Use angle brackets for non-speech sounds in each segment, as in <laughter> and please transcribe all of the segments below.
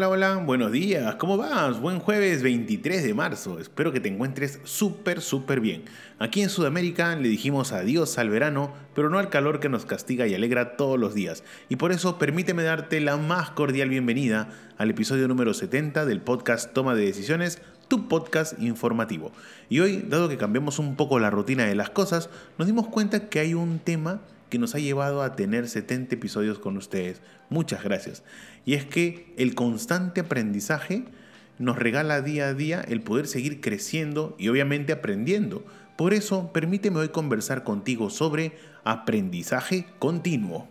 Hola, hola, buenos días, ¿cómo vas? Buen jueves 23 de marzo, espero que te encuentres súper, súper bien. Aquí en Sudamérica le dijimos adiós al verano, pero no al calor que nos castiga y alegra todos los días. Y por eso permíteme darte la más cordial bienvenida al episodio número 70 del podcast Toma de Decisiones, tu podcast informativo. Y hoy, dado que cambiamos un poco la rutina de las cosas, nos dimos cuenta que hay un tema que nos ha llevado a tener 70 episodios con ustedes. Muchas gracias. Y es que el constante aprendizaje nos regala día a día el poder seguir creciendo y obviamente aprendiendo. Por eso, permíteme hoy conversar contigo sobre aprendizaje continuo.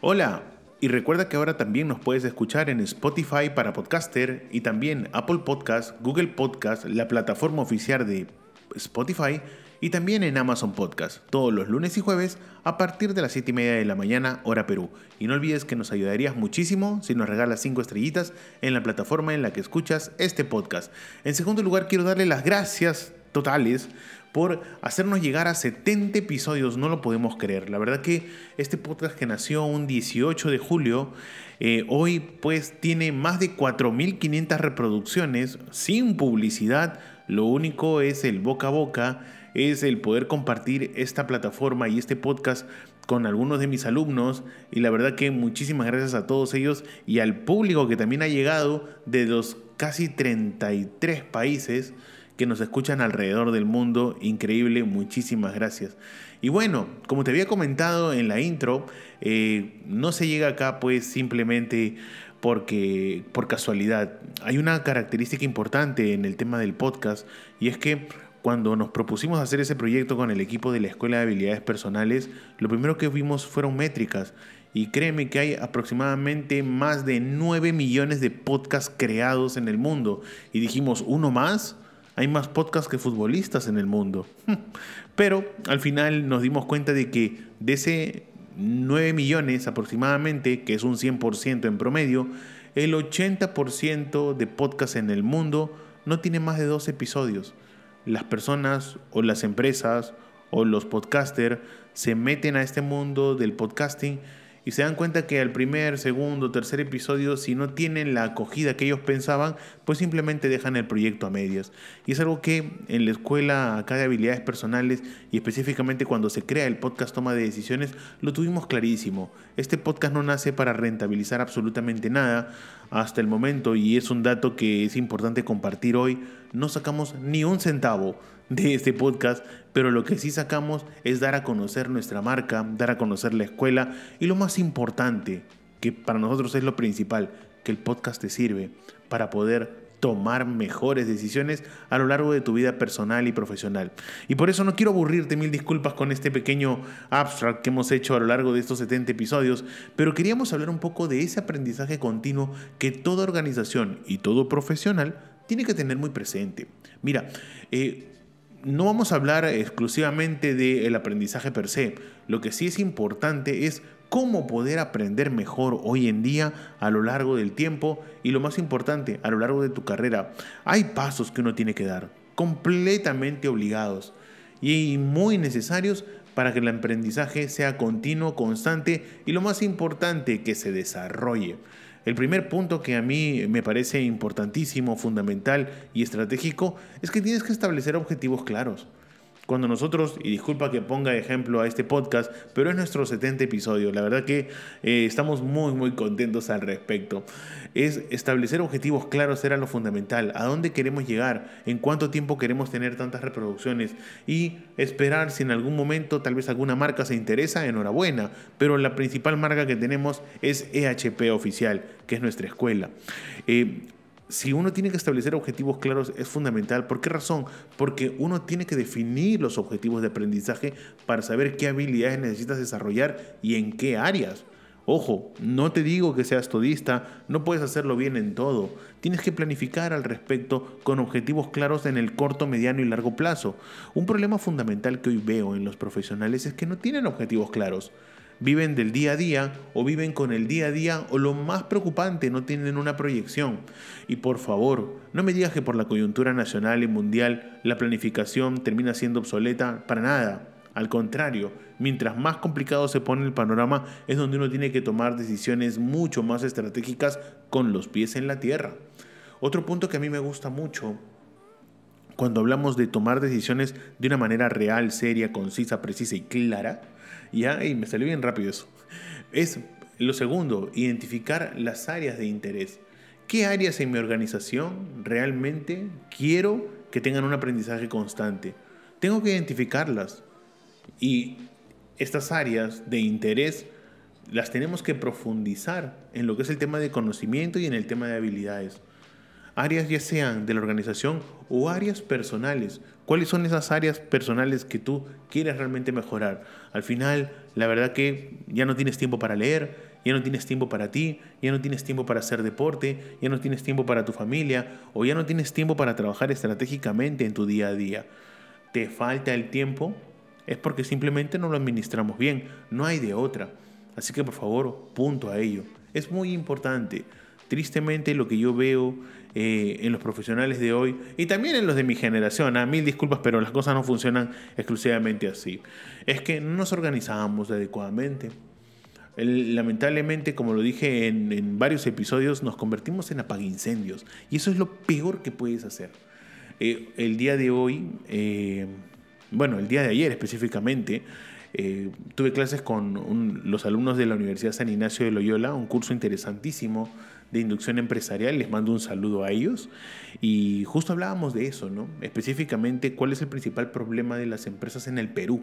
Hola, y recuerda que ahora también nos puedes escuchar en Spotify para podcaster y también Apple Podcast, Google Podcast, la plataforma oficial de Spotify y también en Amazon Podcast, todos los lunes y jueves a partir de las 7 y media de la mañana, hora Perú. Y no olvides que nos ayudarías muchísimo si nos regalas 5 estrellitas en la plataforma en la que escuchas este podcast. En segundo lugar, quiero darle las gracias totales por hacernos llegar a 70 episodios, no lo podemos creer. La verdad que este podcast que nació un 18 de julio, eh, hoy pues tiene más de 4.500 reproducciones sin publicidad. Lo único es el boca a boca, es el poder compartir esta plataforma y este podcast con algunos de mis alumnos y la verdad que muchísimas gracias a todos ellos y al público que también ha llegado de los casi 33 países que nos escuchan alrededor del mundo. Increíble, muchísimas gracias. Y bueno, como te había comentado en la intro, eh, no se llega acá pues simplemente porque por casualidad. Hay una característica importante en el tema del podcast y es que cuando nos propusimos hacer ese proyecto con el equipo de la Escuela de Habilidades Personales, lo primero que vimos fueron métricas. Y créeme que hay aproximadamente más de 9 millones de podcasts creados en el mundo. Y dijimos, ¿uno más? Hay más podcasts que futbolistas en el mundo. <laughs> Pero al final nos dimos cuenta de que de ese 9 millones aproximadamente, que es un 100% en promedio, el 80% de podcasts en el mundo no tiene más de dos episodios. Las personas o las empresas o los podcasters se meten a este mundo del podcasting y se dan cuenta que al primer, segundo, tercer episodio, si no tienen la acogida que ellos pensaban, pues simplemente dejan el proyecto a medias. Y es algo que en la escuela acá de habilidades personales y específicamente cuando se crea el podcast Toma de Decisiones, lo tuvimos clarísimo. Este podcast no nace para rentabilizar absolutamente nada hasta el momento y es un dato que es importante compartir hoy. No sacamos ni un centavo de este podcast, pero lo que sí sacamos es dar a conocer nuestra marca, dar a conocer la escuela y lo más importante, que para nosotros es lo principal, que el podcast te sirve para poder tomar mejores decisiones a lo largo de tu vida personal y profesional. Y por eso no quiero aburrirte, mil disculpas con este pequeño abstract que hemos hecho a lo largo de estos 70 episodios, pero queríamos hablar un poco de ese aprendizaje continuo que toda organización y todo profesional tiene que tener muy presente. Mira, eh, no vamos a hablar exclusivamente del aprendizaje per se. Lo que sí es importante es cómo poder aprender mejor hoy en día a lo largo del tiempo y lo más importante, a lo largo de tu carrera. Hay pasos que uno tiene que dar, completamente obligados y muy necesarios para que el aprendizaje sea continuo, constante y lo más importante, que se desarrolle. El primer punto que a mí me parece importantísimo, fundamental y estratégico es que tienes que establecer objetivos claros. Cuando nosotros, y disculpa que ponga ejemplo a este podcast, pero es nuestro 70 episodio, la verdad que eh, estamos muy, muy contentos al respecto. Es establecer objetivos claros era lo fundamental, a dónde queremos llegar, en cuánto tiempo queremos tener tantas reproducciones y esperar si en algún momento tal vez alguna marca se interesa, enhorabuena, pero la principal marca que tenemos es EHP Oficial, que es nuestra escuela. Eh, si uno tiene que establecer objetivos claros es fundamental. ¿Por qué razón? Porque uno tiene que definir los objetivos de aprendizaje para saber qué habilidades necesitas desarrollar y en qué áreas. Ojo, no te digo que seas todista, no puedes hacerlo bien en todo. Tienes que planificar al respecto con objetivos claros en el corto, mediano y largo plazo. Un problema fundamental que hoy veo en los profesionales es que no tienen objetivos claros viven del día a día o viven con el día a día o lo más preocupante, no tienen una proyección. Y por favor, no me digas que por la coyuntura nacional y mundial la planificación termina siendo obsoleta para nada. Al contrario, mientras más complicado se pone el panorama es donde uno tiene que tomar decisiones mucho más estratégicas con los pies en la tierra. Otro punto que a mí me gusta mucho cuando hablamos de tomar decisiones de una manera real, seria, concisa, precisa y clara, ya, y me salió bien rápido eso. Es lo segundo, identificar las áreas de interés. ¿Qué áreas en mi organización realmente quiero que tengan un aprendizaje constante? Tengo que identificarlas. Y estas áreas de interés las tenemos que profundizar en lo que es el tema de conocimiento y en el tema de habilidades áreas ya sean de la organización o áreas personales. ¿Cuáles son esas áreas personales que tú quieres realmente mejorar? Al final, la verdad que ya no tienes tiempo para leer, ya no tienes tiempo para ti, ya no tienes tiempo para hacer deporte, ya no tienes tiempo para tu familia o ya no tienes tiempo para trabajar estratégicamente en tu día a día. ¿Te falta el tiempo? Es porque simplemente no lo administramos bien, no hay de otra. Así que por favor, punto a ello. Es muy importante. Tristemente lo que yo veo eh, en los profesionales de hoy y también en los de mi generación. A ¿ah? mil disculpas, pero las cosas no funcionan exclusivamente así. Es que no nos organizamos adecuadamente. lamentablemente, como lo dije en, varios episodios, nos convertimos en apagincendios. Y eso es lo peor que puedes hacer. Eh, el día de hoy, eh, bueno, el día de ayer específicamente, tuve clases con los alumnos de la Universidad San Ignacio de Loyola, un curso interesantísimo de inducción empresarial, les mando un saludo a ellos. Y justo hablábamos de eso, ¿no? Específicamente, cuál es el principal problema de las empresas en el Perú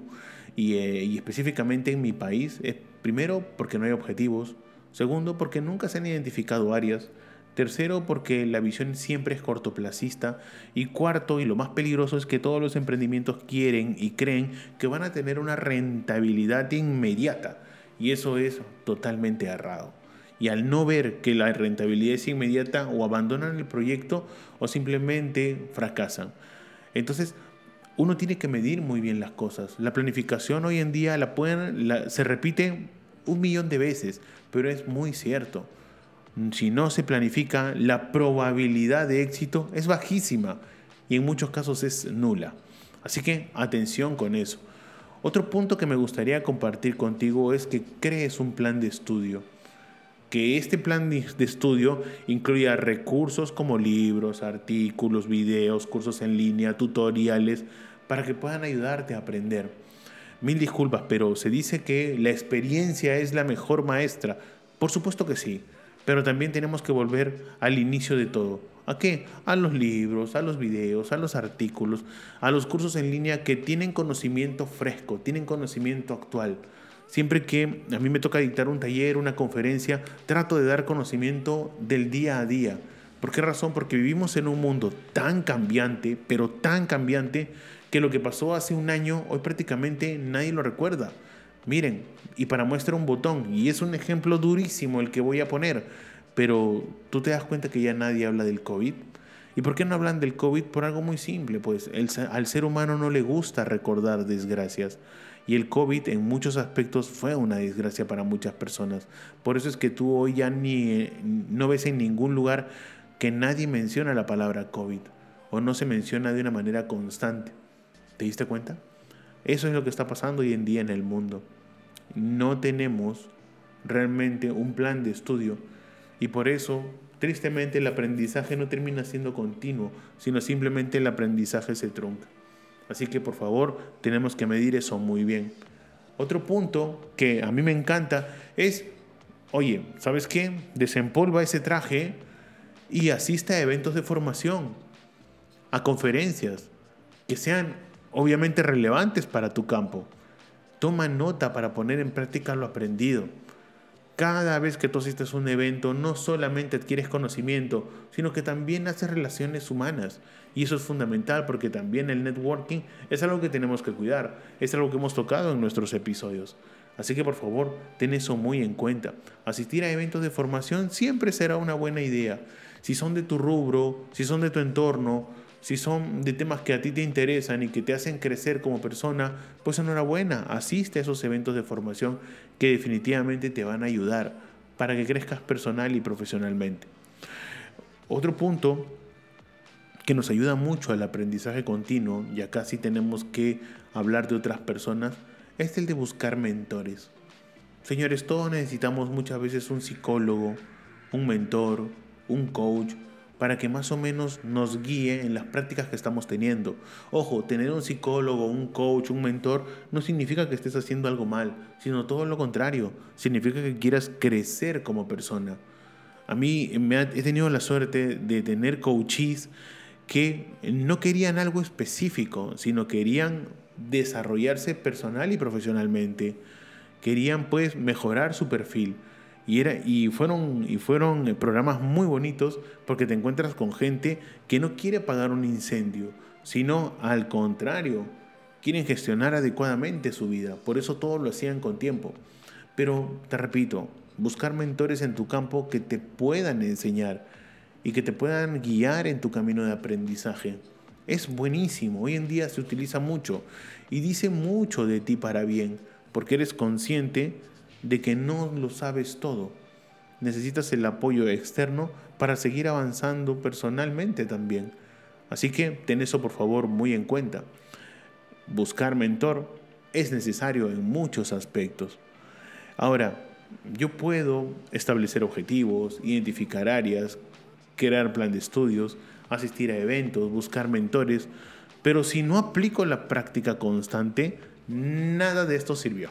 y, eh, y específicamente en mi país. Es, primero, porque no hay objetivos. Segundo, porque nunca se han identificado áreas. Tercero, porque la visión siempre es cortoplacista. Y cuarto, y lo más peligroso, es que todos los emprendimientos quieren y creen que van a tener una rentabilidad inmediata. Y eso es totalmente errado y al no ver que la rentabilidad es inmediata o abandonan el proyecto o simplemente fracasan. Entonces, uno tiene que medir muy bien las cosas. La planificación hoy en día la pueden, se repite un millón de veces, pero es muy cierto. Si no se planifica, la probabilidad de éxito es bajísima y en muchos casos es nula. Así que atención con eso. Otro punto que me gustaría compartir contigo es que crees un plan de estudio que este plan de estudio incluya recursos como libros, artículos, videos, cursos en línea, tutoriales, para que puedan ayudarte a aprender. Mil disculpas, pero se dice que la experiencia es la mejor maestra. Por supuesto que sí, pero también tenemos que volver al inicio de todo. ¿A qué? A los libros, a los videos, a los artículos, a los cursos en línea que tienen conocimiento fresco, tienen conocimiento actual. Siempre que a mí me toca dictar un taller, una conferencia, trato de dar conocimiento del día a día. ¿Por qué razón? Porque vivimos en un mundo tan cambiante, pero tan cambiante, que lo que pasó hace un año, hoy prácticamente nadie lo recuerda. Miren, y para muestra un botón, y es un ejemplo durísimo el que voy a poner, pero tú te das cuenta que ya nadie habla del COVID. ¿Y por qué no hablan del COVID? Por algo muy simple, pues al ser humano no le gusta recordar desgracias. Y el COVID en muchos aspectos fue una desgracia para muchas personas. Por eso es que tú hoy ya ni, no ves en ningún lugar que nadie menciona la palabra COVID o no se menciona de una manera constante. ¿Te diste cuenta? Eso es lo que está pasando hoy en día en el mundo. No tenemos realmente un plan de estudio y por eso, tristemente, el aprendizaje no termina siendo continuo, sino simplemente el aprendizaje se trunca. Así que por favor tenemos que medir eso muy bien. Otro punto que a mí me encanta es, oye, ¿sabes qué? Desempolva ese traje y asiste a eventos de formación, a conferencias que sean obviamente relevantes para tu campo. Toma nota para poner en práctica lo aprendido. Cada vez que tú asistes a un evento, no solamente adquieres conocimiento, sino que también haces relaciones humanas. Y eso es fundamental porque también el networking es algo que tenemos que cuidar, es algo que hemos tocado en nuestros episodios. Así que por favor, ten eso muy en cuenta. Asistir a eventos de formación siempre será una buena idea. Si son de tu rubro, si son de tu entorno, si son de temas que a ti te interesan y que te hacen crecer como persona, pues enhorabuena, asiste a esos eventos de formación que definitivamente te van a ayudar para que crezcas personal y profesionalmente. Otro punto que nos ayuda mucho al aprendizaje continuo, y acá sí tenemos que hablar de otras personas, es el de buscar mentores. Señores, todos necesitamos muchas veces un psicólogo, un mentor, un coach, para que más o menos nos guíe en las prácticas que estamos teniendo. Ojo, tener un psicólogo, un coach, un mentor no significa que estés haciendo algo mal, sino todo lo contrario, significa que quieras crecer como persona. A mí me he tenido la suerte de tener coaches que no querían algo específico, sino querían desarrollarse personal y profesionalmente. Querían pues mejorar su perfil. Y, era, y, fueron, y fueron eh, programas muy bonitos porque te encuentras con gente que no quiere pagar un incendio, sino al contrario, quieren gestionar adecuadamente su vida. Por eso todo lo hacían con tiempo. Pero te repito, buscar mentores en tu campo que te puedan enseñar y que te puedan guiar en tu camino de aprendizaje. Es buenísimo, hoy en día se utiliza mucho y dice mucho de ti para bien, porque eres consciente de que no lo sabes todo. Necesitas el apoyo externo para seguir avanzando personalmente también. Así que ten eso por favor muy en cuenta. Buscar mentor es necesario en muchos aspectos. Ahora, yo puedo establecer objetivos, identificar áreas, crear plan de estudios, asistir a eventos, buscar mentores, pero si no aplico la práctica constante, nada de esto sirvió.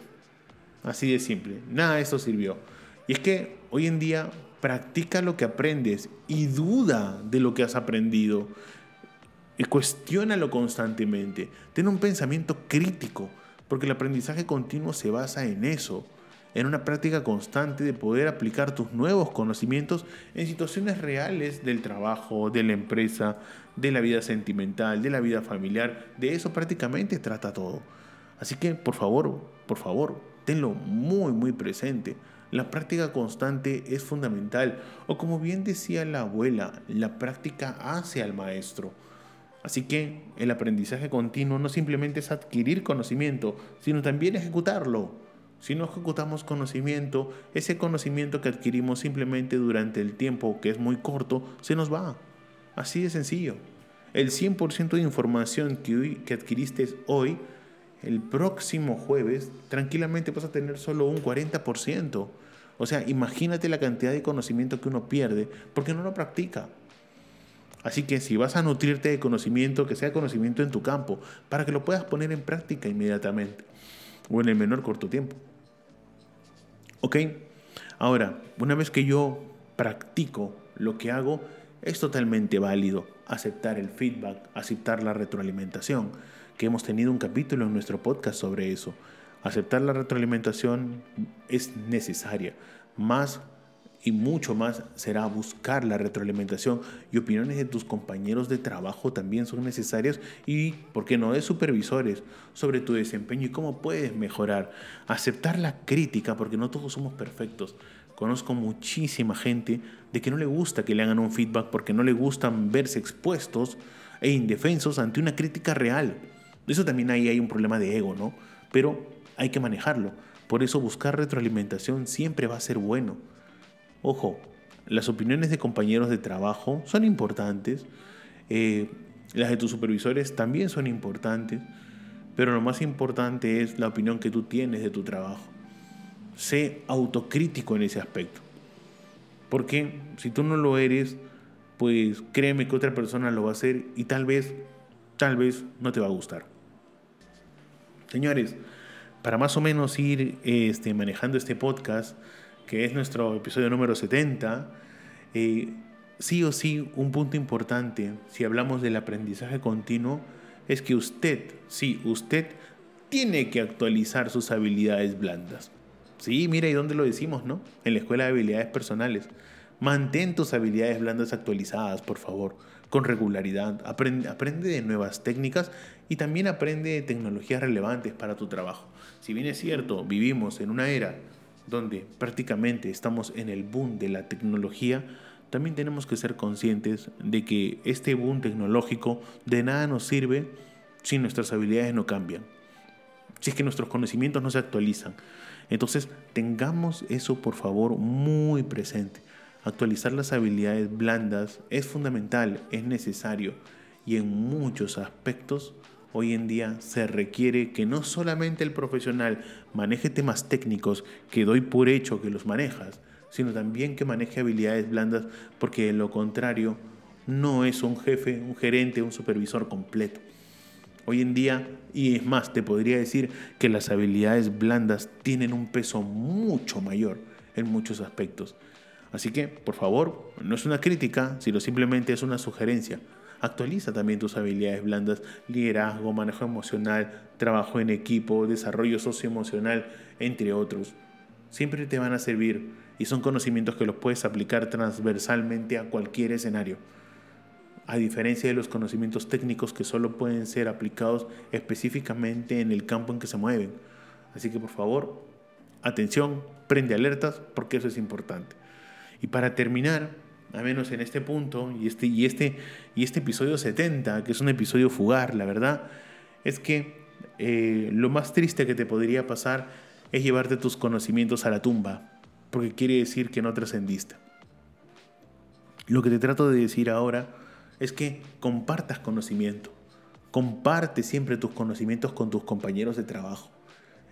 Así de simple. Nada de esto sirvió. Y es que hoy en día practica lo que aprendes y duda de lo que has aprendido. Y cuestiónalo constantemente. Ten un pensamiento crítico, porque el aprendizaje continuo se basa en eso, en una práctica constante de poder aplicar tus nuevos conocimientos en situaciones reales del trabajo, de la empresa, de la vida sentimental, de la vida familiar. De eso prácticamente trata todo. Así que, por favor, por favor, tenlo muy, muy presente. La práctica constante es fundamental, o como bien decía la abuela, la práctica hace al maestro. Así que el aprendizaje continuo no simplemente es adquirir conocimiento, sino también ejecutarlo. Si no ejecutamos conocimiento, ese conocimiento que adquirimos simplemente durante el tiempo, que es muy corto, se nos va. Así de sencillo. El 100% de información que, que adquiriste hoy el próximo jueves tranquilamente vas a tener solo un 40%. O sea, imagínate la cantidad de conocimiento que uno pierde porque no lo practica. Así que si vas a nutrirte de conocimiento, que sea conocimiento en tu campo, para que lo puedas poner en práctica inmediatamente o en el menor corto tiempo. ¿Ok? Ahora, una vez que yo practico lo que hago, es totalmente válido aceptar el feedback, aceptar la retroalimentación que hemos tenido un capítulo en nuestro podcast sobre eso. Aceptar la retroalimentación es necesaria. Más y mucho más será buscar la retroalimentación y opiniones de tus compañeros de trabajo también son necesarias y, ¿por qué no?, de supervisores sobre tu desempeño y cómo puedes mejorar. Aceptar la crítica porque no todos somos perfectos. Conozco muchísima gente de que no le gusta que le hagan un feedback porque no le gustan verse expuestos e indefensos ante una crítica real. Eso también ahí hay un problema de ego, ¿no? Pero hay que manejarlo. Por eso buscar retroalimentación siempre va a ser bueno. Ojo, las opiniones de compañeros de trabajo son importantes. Eh, las de tus supervisores también son importantes. Pero lo más importante es la opinión que tú tienes de tu trabajo. Sé autocrítico en ese aspecto. Porque si tú no lo eres, pues créeme que otra persona lo va a hacer y tal vez, tal vez no te va a gustar. Señores, para más o menos ir este, manejando este podcast, que es nuestro episodio número 70, eh, sí o sí un punto importante, si hablamos del aprendizaje continuo, es que usted, sí, usted tiene que actualizar sus habilidades blandas. Sí, mira, ¿y dónde lo decimos, no? En la Escuela de Habilidades Personales. Mantén tus habilidades blandas actualizadas, por favor, con regularidad. Aprende, de nuevas técnicas y también aprende de tecnologías relevantes para tu trabajo. Si bien es cierto, vivimos en una era donde prácticamente estamos en el boom de la tecnología, también tenemos que ser conscientes de que este boom tecnológico de nada nos sirve si nuestras habilidades no cambian, si es que nuestros conocimientos no se actualizan. Entonces, tengamos eso por favor muy presente. Actualizar las habilidades blandas es fundamental, es necesario y en muchos aspectos hoy en día se requiere que no solamente el profesional maneje temas técnicos que doy por hecho que los manejas, sino también que maneje habilidades blandas porque de lo contrario no es un jefe, un gerente, un supervisor completo. Hoy en día, y es más, te podría decir que las habilidades blandas tienen un peso mucho mayor en muchos aspectos. Así que, por favor, no es una crítica, sino simplemente es una sugerencia. Actualiza también tus habilidades blandas, liderazgo, manejo emocional, trabajo en equipo, desarrollo socioemocional, entre otros. Siempre te van a servir y son conocimientos que los puedes aplicar transversalmente a cualquier escenario a diferencia de los conocimientos técnicos que solo pueden ser aplicados específicamente en el campo en que se mueven. Así que por favor, atención, prende alertas porque eso es importante. Y para terminar, a menos en este punto y este, y este, y este episodio 70, que es un episodio fugar, la verdad, es que eh, lo más triste que te podría pasar es llevarte tus conocimientos a la tumba, porque quiere decir que no trascendiste. Lo que te trato de decir ahora es que compartas conocimiento. Comparte siempre tus conocimientos con tus compañeros de trabajo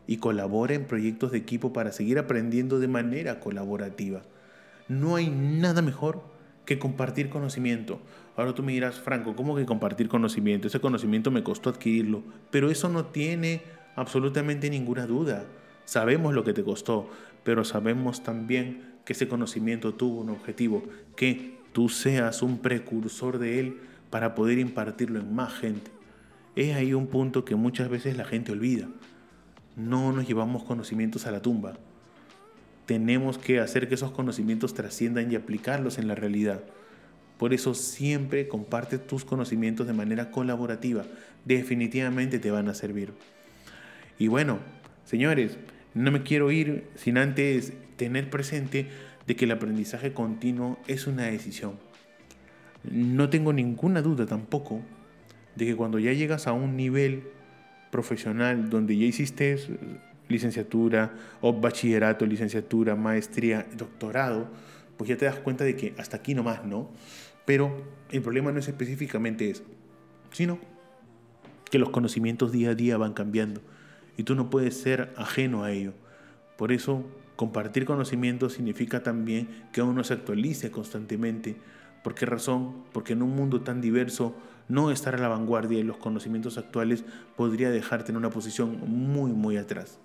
y colabora en proyectos de equipo para seguir aprendiendo de manera colaborativa. No hay nada mejor que compartir conocimiento. Ahora tú me dirás, Franco, ¿cómo que compartir conocimiento? Ese conocimiento me costó adquirirlo, pero eso no tiene absolutamente ninguna duda. Sabemos lo que te costó, pero sabemos también que ese conocimiento tuvo un objetivo, que tú seas un precursor de Él para poder impartirlo en más gente. Es ahí un punto que muchas veces la gente olvida. No nos llevamos conocimientos a la tumba. Tenemos que hacer que esos conocimientos trasciendan y aplicarlos en la realidad. Por eso siempre comparte tus conocimientos de manera colaborativa. Definitivamente te van a servir. Y bueno, señores, no me quiero ir sin antes tener presente de que el aprendizaje continuo es una decisión. No tengo ninguna duda tampoco de que cuando ya llegas a un nivel profesional donde ya hiciste licenciatura o bachillerato, licenciatura, maestría, doctorado, pues ya te das cuenta de que hasta aquí nomás no. Pero el problema no es específicamente eso, sino que los conocimientos día a día van cambiando y tú no puedes ser ajeno a ello. Por eso Compartir conocimiento significa también que uno se actualice constantemente. ¿Por qué razón? Porque en un mundo tan diverso, no estar a la vanguardia de los conocimientos actuales podría dejarte en una posición muy, muy atrás.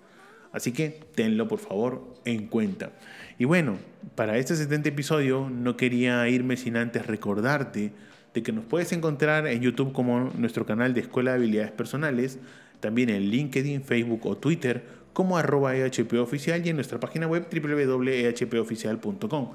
Así que tenlo por favor en cuenta. Y bueno, para este 70 episodio no quería irme sin antes recordarte de que nos puedes encontrar en YouTube como nuestro canal de Escuela de Habilidades Personales, también en LinkedIn, Facebook o Twitter como arroba EHPoficial y en nuestra página web www.ehpoficial.com.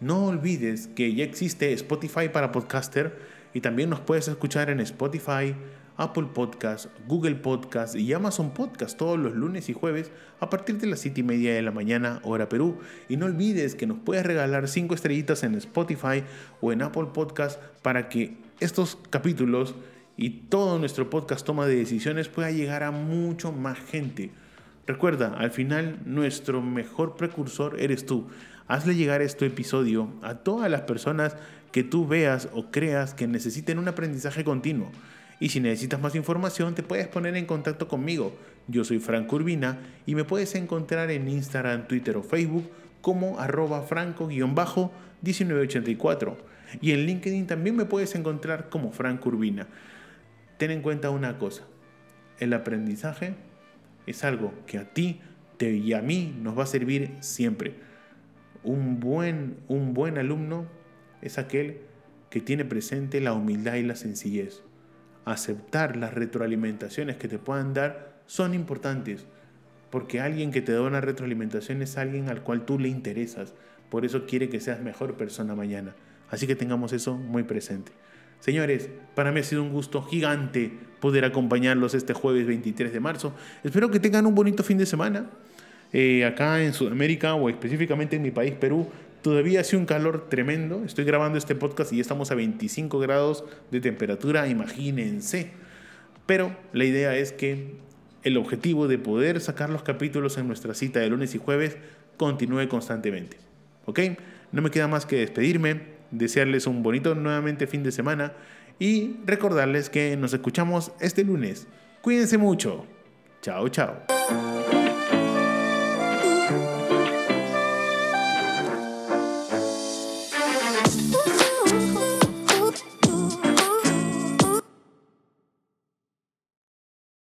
No olvides que ya existe Spotify para podcaster y también nos puedes escuchar en Spotify, Apple Podcast, Google Podcast y Amazon Podcast todos los lunes y jueves a partir de las 7 y media de la mañana, hora Perú. Y no olvides que nos puedes regalar 5 estrellitas en Spotify o en Apple Podcast para que estos capítulos y todo nuestro podcast toma de decisiones pueda llegar a mucho más gente. Recuerda, al final nuestro mejor precursor eres tú. Hazle llegar este episodio a todas las personas que tú veas o creas que necesiten un aprendizaje continuo. Y si necesitas más información, te puedes poner en contacto conmigo. Yo soy Franco Urbina y me puedes encontrar en Instagram, Twitter o Facebook como arroba franco-1984. Y en LinkedIn también me puedes encontrar como Franco Urbina. Ten en cuenta una cosa, el aprendizaje es algo que a ti te, y a mí nos va a servir siempre. Un buen, un buen alumno es aquel que tiene presente la humildad y la sencillez. Aceptar las retroalimentaciones que te puedan dar son importantes, porque alguien que te da una retroalimentación es alguien al cual tú le interesas. Por eso quiere que seas mejor persona mañana. Así que tengamos eso muy presente. Señores, para mí ha sido un gusto gigante poder acompañarlos este jueves 23 de marzo. Espero que tengan un bonito fin de semana. Eh, acá en Sudamérica o específicamente en mi país, Perú, todavía hace un calor tremendo. Estoy grabando este podcast y ya estamos a 25 grados de temperatura, imagínense. Pero la idea es que el objetivo de poder sacar los capítulos en nuestra cita de lunes y jueves continúe constantemente. ¿Ok? No me queda más que despedirme, desearles un bonito nuevamente fin de semana y recordarles que nos escuchamos este lunes. Cuídense mucho. Chao, chao.